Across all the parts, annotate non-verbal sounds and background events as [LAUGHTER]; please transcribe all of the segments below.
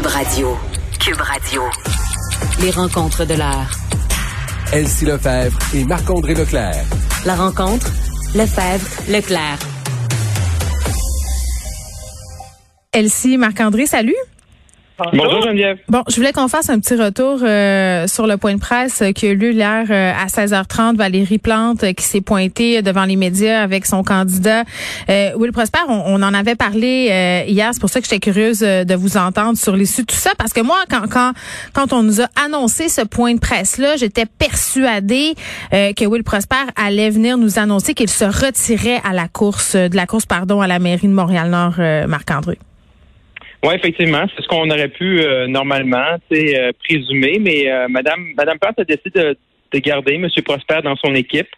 Cube Radio. Cube Radio. Les rencontres de l'heure. Elsie Lefebvre et Marc-André Leclerc. La rencontre, Lefebvre, Leclerc. Elsie, Marc-André, salut. Bonjour Geneviève. Bon, je voulais qu'on fasse un petit retour euh, sur le point de presse qui a eu lieu hier euh, à 16h30. Valérie Plante euh, qui s'est pointée devant les médias avec son candidat Will Prosper. On, en avait parlé hier, c'est pour ça que j'étais curieuse de vous entendre sur l'issue de tout ça parce que moi, quand quand quand on nous a annoncé ce point de presse là, j'étais persuadée que Will Prosper allait venir nous annoncer qu'il se retirait à la course de la course pardon à la mairie de Montréal-Nord, Marc-André. Oui, effectivement, c'est ce qu'on aurait pu euh, normalement euh, présumer, mais euh, Madame Madame Plante a décidé de, de, garder M. Prosper dans son équipe.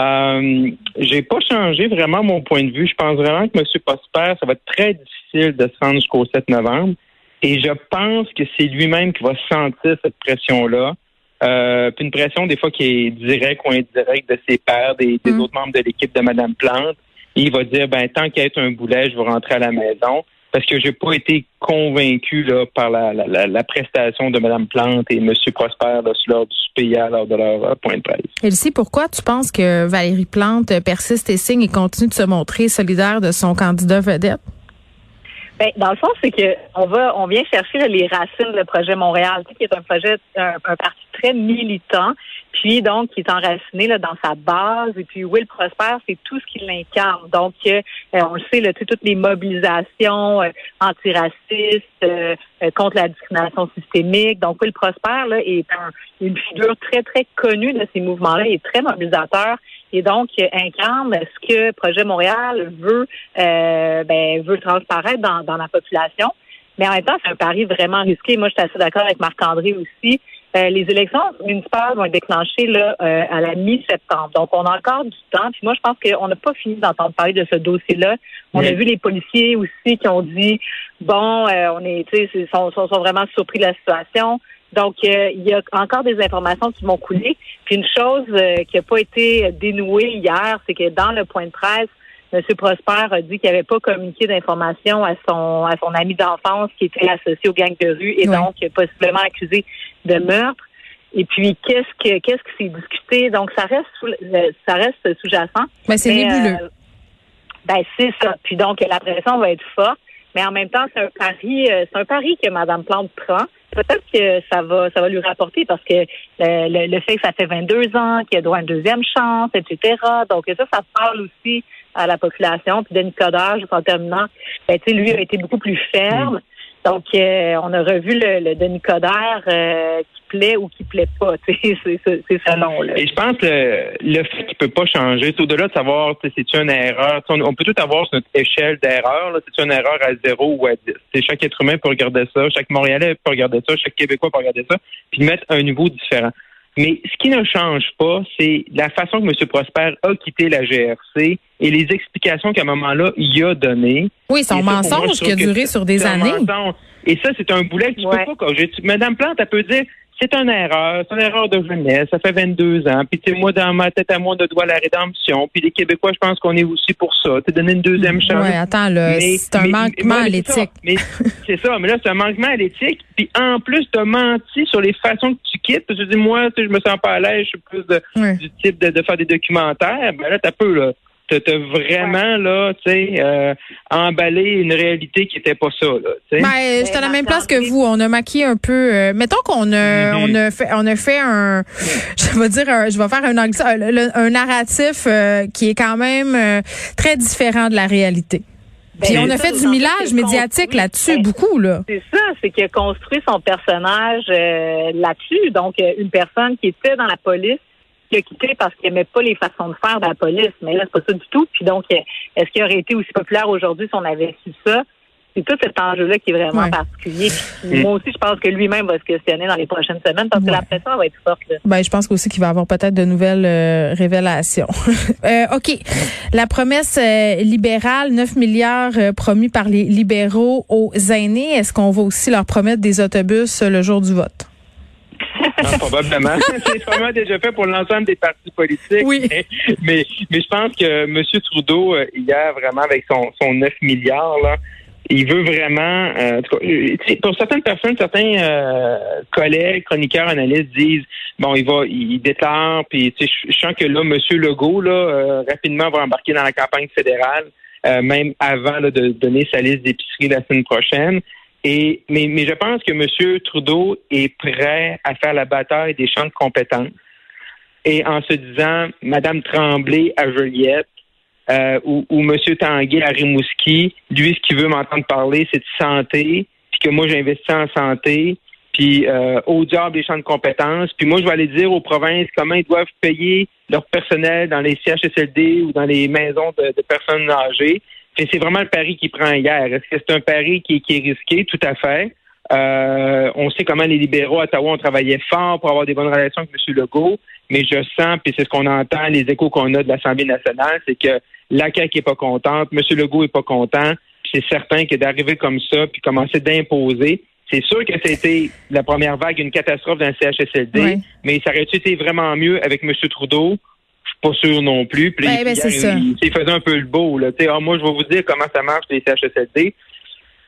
Euh, j'ai pas changé vraiment mon point de vue. Je pense vraiment que M. Prosper, ça va être très difficile de se rendre jusqu'au 7 novembre. Et je pense que c'est lui-même qui va sentir cette pression-là. Euh, puis une pression des fois qui est directe ou indirecte de ses pairs, des, des mm. autres membres de l'équipe de Mme Plante. il va dire ben tant qu'il y a un boulet, je vais rentrer à la maison parce que j'ai pas été convaincu là, par la, la, la, prestation de Mme Plante et M. Prosper lors du PIA lors de leur euh, point de presse. Elsie, pourquoi tu penses que Valérie Plante persiste et signe et continue de se montrer solidaire de son candidat vedette? Ben, dans le fond, c'est que on va, on vient chercher les racines du projet Montréal, qui est un projet, un parti très militant puis donc qui est enraciné là, dans sa base. Et puis Will Prosper, c'est tout ce qu'il incarne. Donc, euh, on le sait, là, toutes les mobilisations euh, antiracistes, euh, contre la discrimination systémique. Donc, Will Prosper là, est une figure très, très connue de ces mouvements-là. Il est très mobilisateur et donc incarne ce que Projet Montréal veut, ben, veut transparaître dans, dans la population. Mais en même temps, c'est un pari vraiment risqué. Moi, je suis assez d'accord avec Marc-André aussi. Euh, les élections municipales vont être déclenchées là, euh, à la mi-septembre. Donc, on a encore du temps. Puis moi, je pense qu'on n'a pas fini d'entendre parler de ce dossier-là. On a vu les policiers aussi qui ont dit, bon, euh, on est, tu sais, sont, sont, sont, vraiment surpris de la situation. Donc, il y a encore des informations qui vont couler. Puis une chose qui n'a pas été dénouée hier, c'est que dans le point de presse, M. Prosper a dit qu'il n'avait pas communiqué d'informations à son à son ami d'enfance qui était associé aux gangs de rue et donc possiblement accusé de meurtre. Et puis qu'est-ce que qu'est-ce qui s'est discuté? Donc ça reste ça reste sous-jacent. Mais c'est nébuleux. Euh, ben c'est ça. Puis donc la pression va être forte, mais en même temps c'est un pari euh, c'est un pari que Mme Plante prend. Peut-être que ça va ça va lui rapporter parce que le, le, fait que ça fait 22 ans qu'il a droit à une deuxième chance, etc. Donc ça ça parle aussi à la population. Puis Denis Coderre, en terminant, ben, lui a été beaucoup plus ferme. Donc, euh, on a revu le, le Denis Coderre euh, qui plaît ou qui plaît pas. [LAUGHS] C'est. Et je pense que le fait qu'il peut pas changer, c'est au-delà de savoir si c'est une erreur. On, peut tout avoir sur notre échelle d'erreur. C'est une erreur à zéro ou à dix? Chaque être humain peut regarder ça, chaque Montréalais peut regarder ça, chaque Québécois peut regarder ça, puis mettre un niveau différent. Mais ce qui ne change pas, c'est la façon que M. Prosper a quitté la GRC et les explications qu'à un moment-là, il a données. Oui, son mensonge qui a duré sur des années. Et ça, c'est un boulet que tu peux pas Madame Plante, elle peut dire c'est une erreur, c'est une erreur de jeunesse, ça fait 22 ans, puis tu moi, dans ma tête à moi, de doigt la rédemption, puis les Québécois, je pense qu'on est aussi pour ça, tu donné une deuxième chance. Oui, attends, c'est un manquement à l'éthique. C'est ça, mais là, c'est un manquement à l'éthique, puis en plus, tu as menti sur les façons que tu quittes, parce que tu dis, moi, je me sens pas à l'aise, je suis plus du type de, de, faire des documentaires, ben là, t'as peu, là t'as vraiment là, tu sais, euh, emballé une réalité qui était pas ça là. Ben, j'étais à la même place que vous. On a maquillé un peu. Euh, mettons qu'on a, mm-hmm. on a fait, on a fait un, je vais dire, je vais faire un, un, narratif euh, qui est quand même très différent de la réalité. Ben, Puis on a fait du millage médiatique là-dessus, beaucoup là. C'est ça, c'est qu'il a construit son personnage là-dessus. Donc une personne qui était dans la police qui a quitté parce qu'il n'aimait pas les façons de faire de la police. Mais là, c'est pas ça du tout. Puis donc, est-ce qu'il aurait été aussi populaire aujourd'hui si on avait su ça? C'est tout cet enjeu-là qui est vraiment particulier. moi aussi, je pense que lui-même va se questionner dans les prochaines semaines parce que la pression va être forte. Ben, je pense aussi qu'il va avoir peut-être de nouvelles euh, révélations. [LAUGHS] euh, OK. La promesse euh, libérale, 9 milliards euh, promis par les libéraux aux aînés. Est-ce qu'on va aussi leur promettre des autobus le jour du vote? [LAUGHS] probablement. [LAUGHS] c'est probablement déjà fait pour l'ensemble des partis politiques. Oui. Mais, mais, je pense que M. Trudeau, euh, hier, vraiment, avec son, son 9 milliards, là, il veut vraiment, euh, pour certaines personnes, certains euh, collègues, chroniqueurs, analystes disent, bon, il va, il déclare, puis je sens que là, M. Legault, là, euh, rapidement va embarquer dans la campagne fédérale, même avant de donner sa liste d'épicerie la semaine prochaine. Mais, je pense que M. Trudeau est prêt à faire la bataille des champs de compétences. Et en se disant, Madame Tremblay à Joliette, euh, ou, ou M. Tanguay à Rimouski, lui, ce qu'il veut m'entendre parler, c'est de santé, puis que moi, j'investis en santé, puis euh, au diable des champs de compétences. Puis moi, je vais aller dire aux provinces comment ils doivent payer leur personnel dans les CHSLD ou dans les maisons de, personnes âgées. C'est vraiment le pari qui prend hier. Est-ce que c'est un pari qui, qui, est risqué? Tout à fait. Euh, on sait comment les libéraux à Ottawa ont travaillé fort pour avoir des bonnes relations avec M. Legault, mais je sens, puis c'est ce qu'on entend, les échos qu'on a de l'Assemblée nationale, c'est que la CAQ est pas contente, M. Legault est pas content, c'est certain que d'arriver comme ça, puis commencer d'imposer, c'est sûr que c'était la première vague une catastrophe dans le CHSLD, mais ça aurait été vraiment mieux avec M. Trudeau? Pas sûr non plus. Puis, ben, ben, il, il, faisait un peu le beau. Là. Ah, moi, je vais vous dire comment ça marche les CHSLD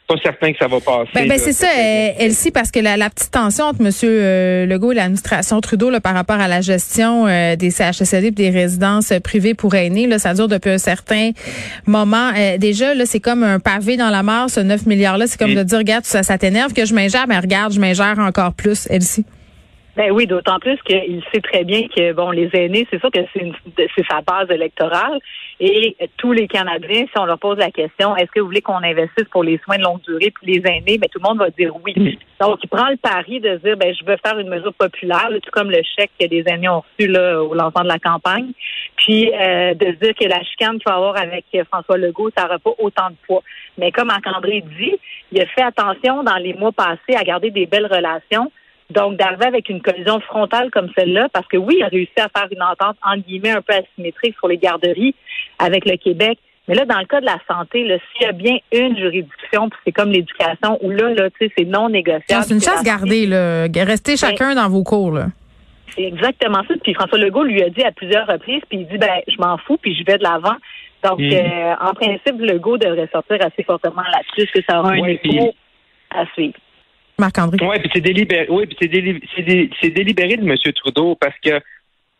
pas certain que ça va passer. Ben, ben c'est ça, euh, Elsie, parce que la, petite tension entre M. Euh, Legault et l'administration Trudeau là, par rapport à la gestion euh, des CHSLD et des résidences privées pour aînés, là, ça dure depuis un certain moment. déjà, là, c'est comme un pavé dans la mare, ce 9 milliards-là. C'est comme mm. de dire, regarde, ça, ça t'énerve que je m'ingère, mais regarde, je m'ingère encore plus, Elsie. Ben oui, d'autant plus qu'il sait très bien que bon, les aînés, c'est sûr que c'est sa base électorale. Et tous les Canadiens, si on leur pose la question, est-ce que vous voulez qu'on investisse pour les soins de longue durée puis les aînés, ben tout le monde va dire oui. Donc, il prend le pari de dire, ben je veux faire une mesure populaire, tout comme le chèque que des aînés ont reçu là au lancement de la campagne, puis euh, de dire que la chicane qu'il va avoir avec François Legault, ça n'aura pas autant de poids. Mais comme Marc-André dit, il a fait attention dans les mois passés à garder des belles relations donc, d'arriver avec une collision frontale comme celle-là, parce que oui, il a réussi à faire une entente, en guillemets, un peu asymétrique sur les garderies avec le Québec. Mais là, dans le cas de la santé, s'il y a bien une juridiction, c'est comme l'éducation, où là, là, tu sais, c'est non négociable. C'est une chasse gardée, là. Restez ben, chacun dans vos cours, là. C'est exactement ça. Puis François Legault lui a dit à plusieurs reprises, puis il dit, ben, je m'en fous, puis je vais de l'avant. Donc, mm. euh, en principe, Legault devrait sortir assez fortement là-dessus, que ça aura un écho à suivre? Marc-André. Oui, puis c'est délibéré, oui, c'est délibéré de M. Trudeau parce que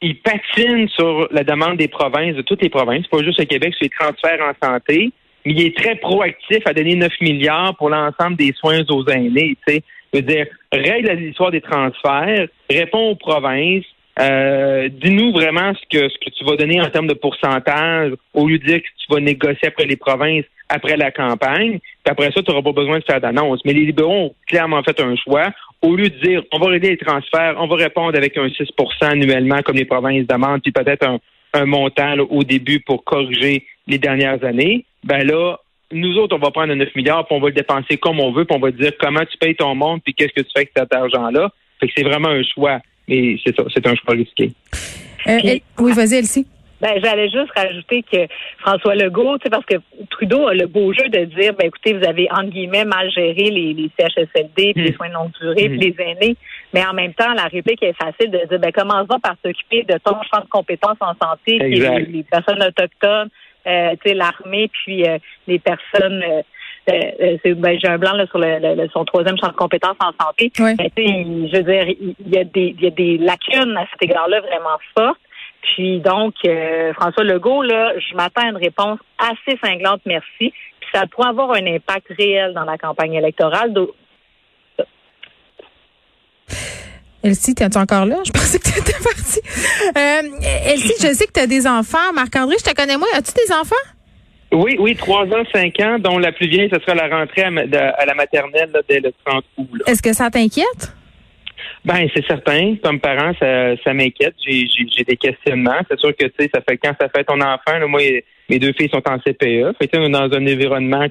il patine sur la demande des provinces, de toutes les provinces, pas juste au Québec, sur les transferts en santé, mais il est très proactif à donner 9 milliards pour l'ensemble des soins aux aînés. Tu sais, veux dire, règle l'histoire des transferts, réponds aux provinces, euh, dis-nous vraiment ce que ce que tu vas donner en termes de pourcentage, au lieu de dire que tu vas négocier après les provinces après la campagne. Puis après ça, tu n'auras pas besoin de faire d'annonce. Mais les libéraux ont clairement fait un choix. Au lieu de dire on va régler les transferts, on va répondre avec un 6% annuellement comme les provinces demandent, puis peut-être un, montant au début pour corriger les dernières années, ben là, nous autres, on va prendre 9 milliards, puis on va le dépenser comme on veut, puis on va dire comment tu payes ton monde, puis qu'est-ce que tu fais avec cet argent-là. Fait que c'est vraiment un choix, mais c'est ça, c'est un choix risqué. Euh, oui, vas-y, Elsie. Ben, j'allais juste rajouter que François Legault, parce que Trudeau a le beau jeu de dire, ben, écoutez, vous avez, entre guillemets, mal géré les, les CHSLD, puis les hmm. soins de longue durée, puis hmm. les aînés. Mais en même temps, la réplique est facile de dire, ben, commençons par s'occuper de ton champ de compétences en santé, puis les, personnes autochtones, euh, tu sais, l'armée, puis euh, les personnes, euh, c'est ben, j'ai un blanc là, sur le, son troisième champ de compétences en santé. Ben, je veux dire, il y, a des, il y a des lacunes à cet égard-là vraiment fortes. Puis donc, euh, François Legault, là, je m'attends à une réponse assez cinglante, merci. Puis ça pourrait avoir un impact réel dans la campagne électorale. Elsie, es-tu encore là? Je pensais que tu étais [LAUGHS] partie. Euh, Elsie, je sais que tu as des enfants. Marc-André, je te connais moi. As-tu des enfants? Oui, oui, trois ans, cinq ans, dont la plus vieille, ce sera la rentrée à, la maternelle dès le 30 août. Est-ce que ça t'inquiète? Ben, c'est certain. Comme parent, ça, ça m'inquiète. J'ai, j'ai, des questionnements. C'est sûr que, tu sais, ça fait quand ça fait ton enfant, là, moi, mes deux filles sont en CPE. Fait que, dans un environnement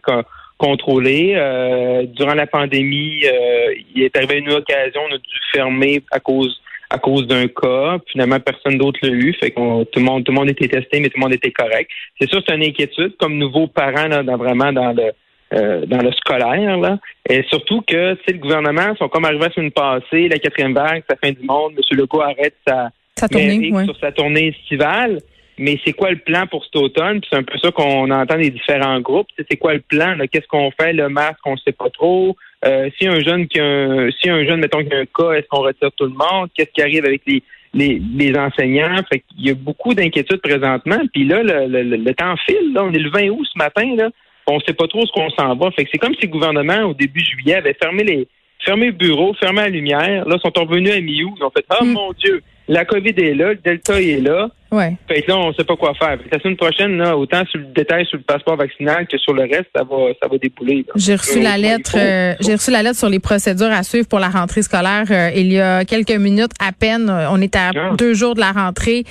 contrôlé. Euh, durant la pandémie, euh, il est arrivé une occasion, on a dû fermer à cause à cause d'un cas. Finalement, personne d'autre l'a eu. Fait que tout le monde, tout le monde était testé, mais tout le monde était correct. C'est sûr, c'est une inquiétude comme nouveau parent là, dans, vraiment dans le euh, dans le scolaire. Là. Et surtout que le gouvernement sont comme arrivés à une passée, la quatrième vague, sa fin du monde, M. Legault arrête sa, tournée, sur sa tournée estivale. mais c'est quoi le plan pour cet automne? Puis c'est un peu ça qu'on entend des différents groupes. C'est quoi le plan? Qu'est-ce qu'on fait? Le masque, on sait pas trop. Euh, si un jeune qui a un, si un jeune, mettons, qui a un cas, est-ce qu'on retire tout le monde? Qu'est-ce qui arrive avec les, les, les enseignants? Fait qu'il y a beaucoup d'inquiétudes présentement. Puis là, le, le, le, temps file. Là. On est le 20 août ce matin. Là. On sait pas trop ce qu'on s'en va. Fait que c'est comme si le gouvernement, au début juillet, avait fermé les fermé le bureau, fermé la lumière. Là, ils sont revenus à mi-août. Ils ont fait Oh mon Dieu! la COVID est là, le Delta est là. Ouais. Fait que là, on ne sait pas quoi faire. la semaine prochaine, là, autant sur le détail sur le passeport vaccinal que sur le reste, ça va, ça va débouler. J'ai reçu la lettre, euh, j'ai reçu la lettre sur les procédures à suivre pour la rentrée scolaire euh, il y a quelques minutes à peine. On est à ah. deux jours de la rentrée.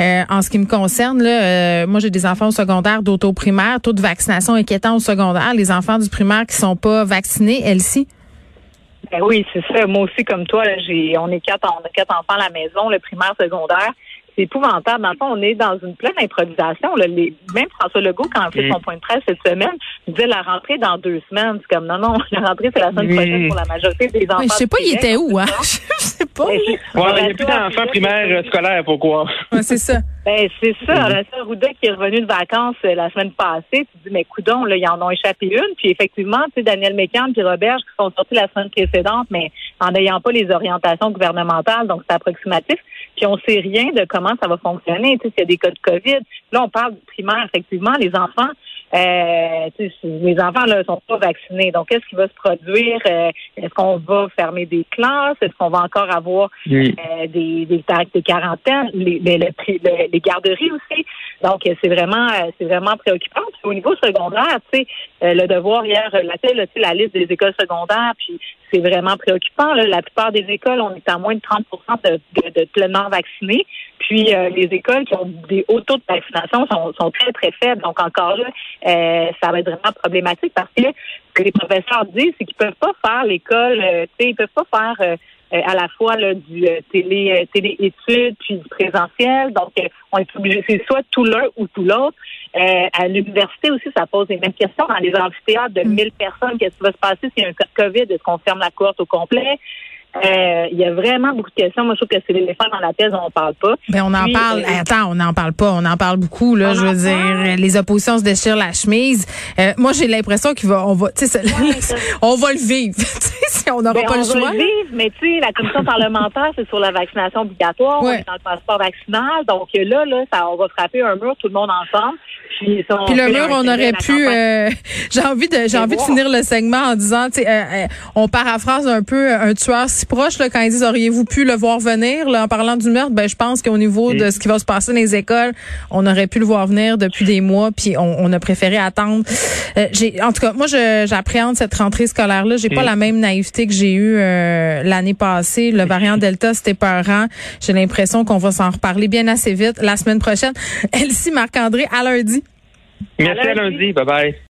Euh, en ce qui me concerne, là, moi j'ai des enfants au secondaire d'auto primaire, taux de vaccination inquiétant au secondaire. Les enfants du primaire qui sont pas vaccinés, Elsie? Ben oui, c'est ça. Moi aussi, comme toi, j'ai, on est quatre, on a quatre enfants à la maison, le primaire, secondaire. C'est épouvantable. Dans le fond, on est dans une pleine improvisation. Les, même François Legault, quand il a fait son point de presse cette semaine, disait la rentrée dans deux semaines. C'est comme non, non, [LAUGHS] la rentrée, c'est la semaine prochaine pour la majorité des enfants. je sais pas, il était où, hein? [LAUGHS] je sais pas. Ben, il n'y a plus d'enfants primaires scolaires, pourquoi? Ouais, c'est ça. Ben, c'est ça. La sœur Rouda qui est revenue de vacances euh, la semaine passée, tu dis, mais coudon, là, ils en ont échappé une. Puis effectivement, tu sais, Daniel Mécan et Robert qui sont sortis la semaine précédente, mais en n'ayant pas les orientations gouvernementales, donc c'est approximatif. Puis on sait rien de comment ça va fonctionner, tu sais, s'il y a des cas de COVID. Là, on parle du primaire, effectivement, les enfants, euh, les enfants là sont pas vaccinés. Donc, qu'est-ce qui va se produire? Euh, Est-ce qu'on va fermer des classes? Est-ce qu'on va encore avoir euh, des, des tarifs de quarantaine, les, les, les, garderies aussi Donc, c'est vraiment, euh, c'est vraiment préoccupant. au niveau secondaire, tu sais, le devoir hier relatait la liste des écoles secondaires, puis c'est vraiment préoccupant. Là. La plupart des écoles, on est à moins de 30 de, de, de pleinement vaccinés. Puis euh, les écoles qui ont des hauts taux de vaccination sont, sont très, très faibles. Donc encore là, euh, ça va être vraiment problématique parce que ce que les professeurs disent, c'est qu'ils peuvent pas faire l'école, euh, sais, ils peuvent pas faire à la fois là, du télé télé études puis du présentiel. Donc on est obligé, c'est soit tout l'un ou tout l'autre. à l'université aussi, ça pose les mêmes questions. Dans les amphithéâtres de 1000 mm. personnes, qu'est-ce qui va se passer? S'il y a un COVID? Est-ce qu'on ferme la courte au complet? Euh, il y a vraiment beaucoup de questions. Moi, je trouve que c'est l'éléphant dans la pièce, on parle pas. Ben, on en parle. Euh, attends, on n'en parle pas. On en parle beaucoup, là. Je veux dire, les oppositions se déchirent la chemise. Euh, moi, j'ai l'impression qu'on va, on va, tu sais, [LAUGHS] on va le vivre. [LAUGHS] si on n'aura ben, pas le choix. On va le vivre, mais tu sais, la commission parlementaire, c'est sur la vaccination obligatoire. On est dans le passeport vaccinal. Donc là, là, ça, on va frapper un mur, tout le monde ensemble. Puis, le mur, on aurait pu. Euh, [LAUGHS] j'ai envie de, j'ai envie de finir le segment en disant, tu sais, euh, euh, on paraphrase un peu un tueur si proche là quand ils disent auriez-vous pu le voir venir là en parlant du meurtre? Ben je pense qu'au niveau de ce qui va se passer dans les écoles, on aurait pu le voir venir depuis des mois, puis on, a préféré attendre. j'ai, en tout cas, moi, j'appréhende cette rentrée scolaire là. J'ai pas la même naïveté que j'ai eue l'année passée. Le variant Delta, c'était peurant. J'ai l'impression qu'on va s'en reparler bien assez vite la semaine prochaine. [LAUGHS] Elsie Marc-André à lundi. Merci à lundi. Bye bye.